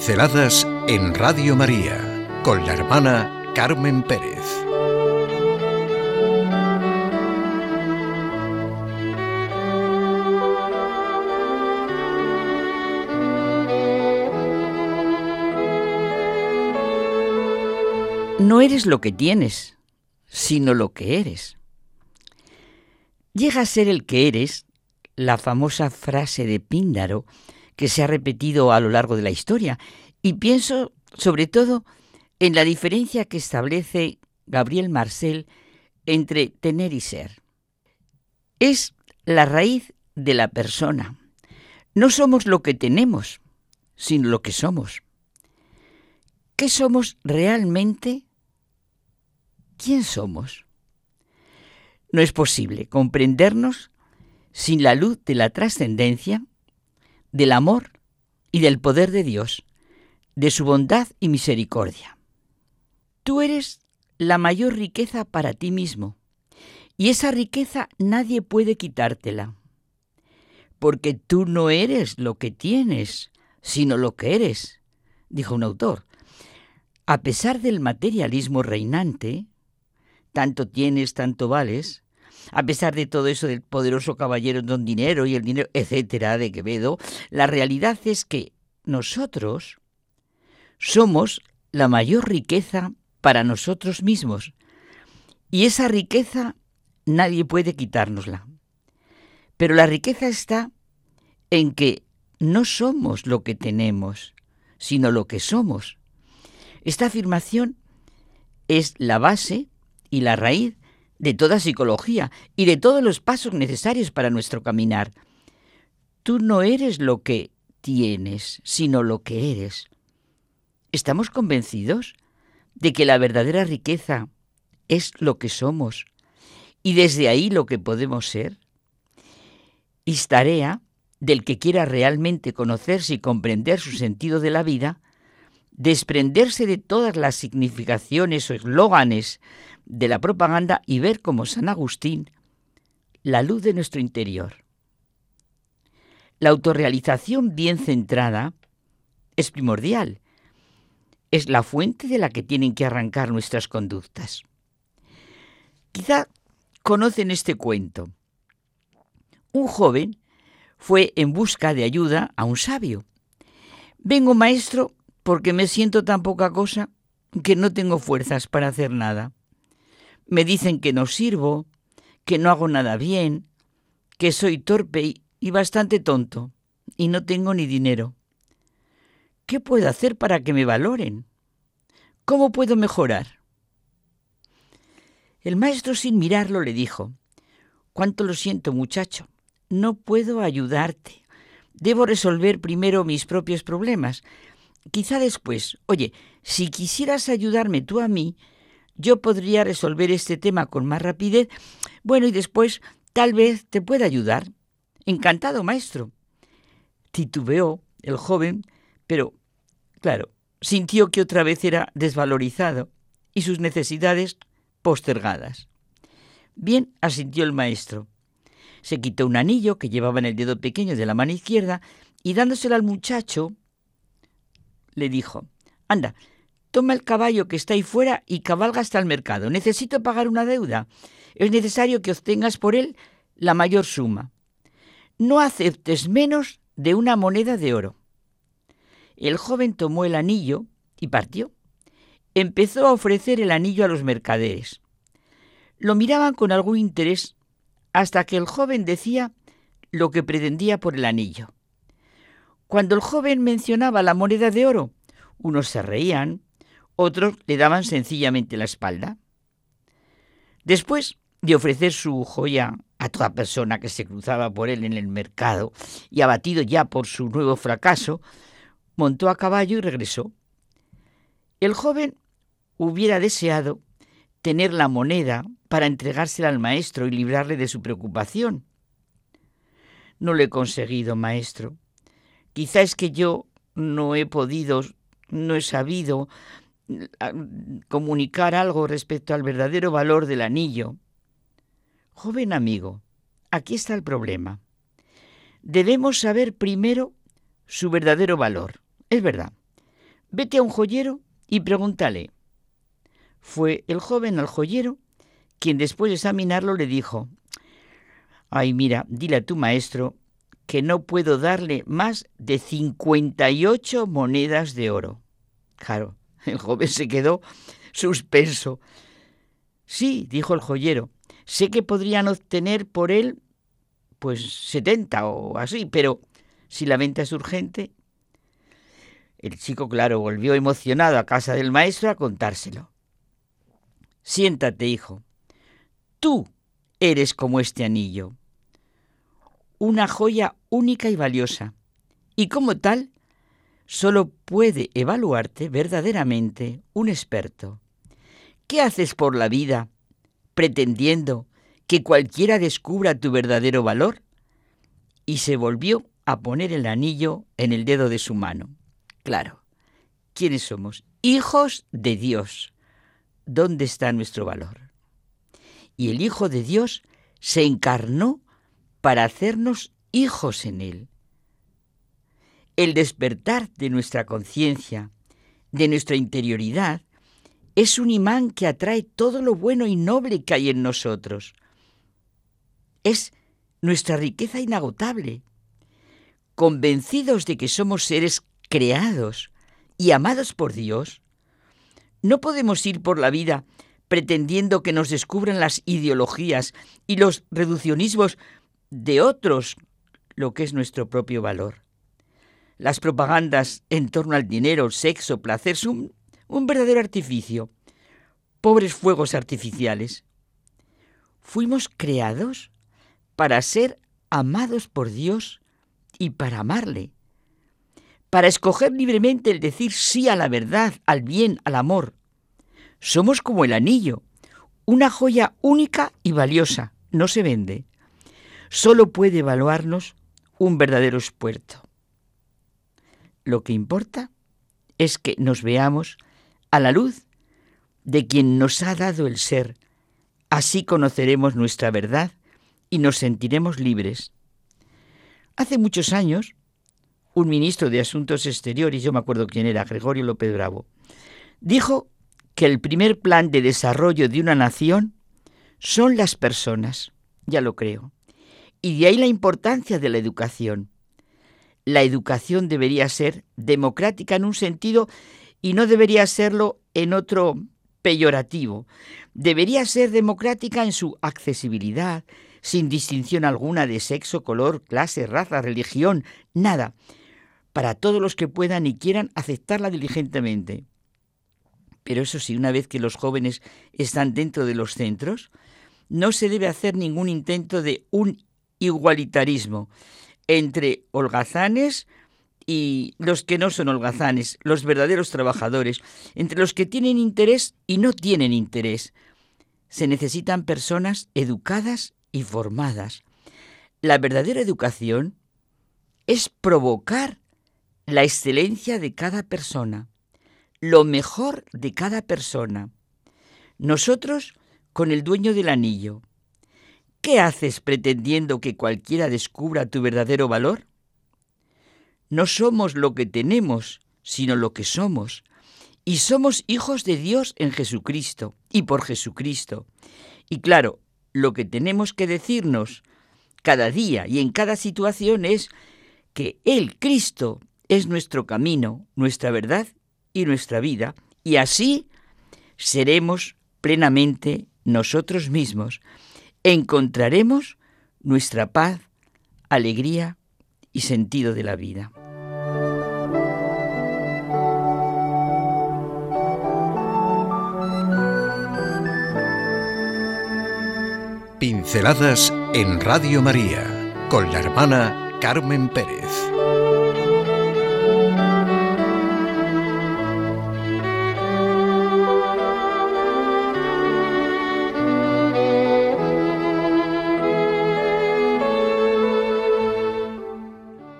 Pinceladas en Radio María con la hermana Carmen Pérez. No eres lo que tienes, sino lo que eres. Llega a ser el que eres la famosa frase de Píndaro que se ha repetido a lo largo de la historia y pienso sobre todo en la diferencia que establece Gabriel Marcel entre tener y ser. Es la raíz de la persona. No somos lo que tenemos, sino lo que somos. ¿Qué somos realmente? ¿Quién somos? No es posible comprendernos sin la luz de la trascendencia, del amor y del poder de Dios, de su bondad y misericordia. Tú eres la mayor riqueza para ti mismo, y esa riqueza nadie puede quitártela, porque tú no eres lo que tienes, sino lo que eres, dijo un autor. A pesar del materialismo reinante, tanto tienes, tanto vales, a pesar de todo eso del poderoso caballero don dinero y el dinero, etcétera, de Quevedo, la realidad es que nosotros somos la mayor riqueza para nosotros mismos. Y esa riqueza nadie puede quitárnosla. Pero la riqueza está en que no somos lo que tenemos, sino lo que somos. Esta afirmación es la base y la raíz de toda psicología y de todos los pasos necesarios para nuestro caminar. Tú no eres lo que tienes, sino lo que eres. ¿Estamos convencidos de que la verdadera riqueza es lo que somos y desde ahí lo que podemos ser? Y tarea del que quiera realmente conocerse y comprender su sentido de la vida, desprenderse de todas las significaciones o eslóganes de la propaganda y ver como San Agustín la luz de nuestro interior. La autorrealización bien centrada es primordial. Es la fuente de la que tienen que arrancar nuestras conductas. Quizá conocen este cuento. Un joven fue en busca de ayuda a un sabio. Vengo, maestro, porque me siento tan poca cosa que no tengo fuerzas para hacer nada. Me dicen que no sirvo, que no hago nada bien, que soy torpe y bastante tonto, y no tengo ni dinero. ¿Qué puedo hacer para que me valoren? ¿Cómo puedo mejorar? El maestro sin mirarlo le dijo, Cuánto lo siento, muchacho, no puedo ayudarte. Debo resolver primero mis propios problemas. Quizá después, oye, si quisieras ayudarme tú a mí, yo podría resolver este tema con más rapidez. Bueno, y después tal vez te pueda ayudar. Encantado, maestro. Titubeó el joven, pero, claro, sintió que otra vez era desvalorizado y sus necesidades postergadas. Bien, asintió el maestro. Se quitó un anillo que llevaba en el dedo pequeño de la mano izquierda y dándoselo al muchacho, le dijo, Anda, Toma el caballo que está ahí fuera y cabalga hasta el mercado. Necesito pagar una deuda. Es necesario que obtengas por él la mayor suma. No aceptes menos de una moneda de oro. El joven tomó el anillo y partió. Empezó a ofrecer el anillo a los mercaderes. Lo miraban con algún interés hasta que el joven decía lo que pretendía por el anillo. Cuando el joven mencionaba la moneda de oro, unos se reían, otros le daban sencillamente la espalda. Después de ofrecer su joya a toda persona que se cruzaba por él en el mercado y abatido ya por su nuevo fracaso, montó a caballo y regresó. El joven hubiera deseado tener la moneda para entregársela al maestro y librarle de su preocupación. No lo he conseguido, maestro. Quizá es que yo no he podido, no he sabido comunicar algo respecto al verdadero valor del anillo. Joven amigo, aquí está el problema. Debemos saber primero su verdadero valor. Es verdad. vete a un joyero y pregúntale. Fue el joven al joyero, quien después de examinarlo le dijo, ay mira, dile a tu maestro que no puedo darle más de 58 monedas de oro. Claro, el joven se quedó suspenso. Sí, dijo el joyero, sé que podrían obtener por él pues 70 o así, pero si la venta es urgente. El chico, claro, volvió emocionado a casa del maestro a contárselo. Siéntate, hijo. Tú eres como este anillo. Una joya única y valiosa. Y como tal, solo puede evaluarte verdaderamente un experto. ¿Qué haces por la vida pretendiendo que cualquiera descubra tu verdadero valor? Y se volvió a poner el anillo en el dedo de su mano. Claro, ¿quiénes somos? Hijos de Dios. ¿Dónde está nuestro valor? Y el Hijo de Dios se encarnó para hacernos hijos en Él. El despertar de nuestra conciencia, de nuestra interioridad, es un imán que atrae todo lo bueno y noble que hay en nosotros. Es nuestra riqueza inagotable. Convencidos de que somos seres creados y amados por Dios, no podemos ir por la vida pretendiendo que nos descubran las ideologías y los reduccionismos de otros lo que es nuestro propio valor. Las propagandas en torno al dinero, sexo, placer son un verdadero artificio, pobres fuegos artificiales. Fuimos creados para ser amados por Dios y para amarle, para escoger libremente el decir sí a la verdad, al bien, al amor. Somos como el anillo, una joya única y valiosa, no se vende. Solo puede evaluarnos un verdadero expuerto. Lo que importa es que nos veamos a la luz de quien nos ha dado el ser. Así conoceremos nuestra verdad y nos sentiremos libres. Hace muchos años, un ministro de Asuntos Exteriores, yo me acuerdo quién era, Gregorio López Bravo, dijo que el primer plan de desarrollo de una nación son las personas. Ya lo creo. Y de ahí la importancia de la educación. La educación debería ser democrática en un sentido y no debería serlo en otro peyorativo. Debería ser democrática en su accesibilidad, sin distinción alguna de sexo, color, clase, raza, religión, nada, para todos los que puedan y quieran aceptarla diligentemente. Pero eso sí, una vez que los jóvenes están dentro de los centros, no se debe hacer ningún intento de un igualitarismo entre holgazanes y los que no son holgazanes, los verdaderos trabajadores, entre los que tienen interés y no tienen interés. Se necesitan personas educadas y formadas. La verdadera educación es provocar la excelencia de cada persona, lo mejor de cada persona. Nosotros con el dueño del anillo, ¿Qué haces pretendiendo que cualquiera descubra tu verdadero valor? No somos lo que tenemos, sino lo que somos. Y somos hijos de Dios en Jesucristo y por Jesucristo. Y claro, lo que tenemos que decirnos cada día y en cada situación es que Él, Cristo, es nuestro camino, nuestra verdad y nuestra vida. Y así seremos plenamente nosotros mismos encontraremos nuestra paz, alegría y sentido de la vida. Pinceladas en Radio María con la hermana Carmen Pérez.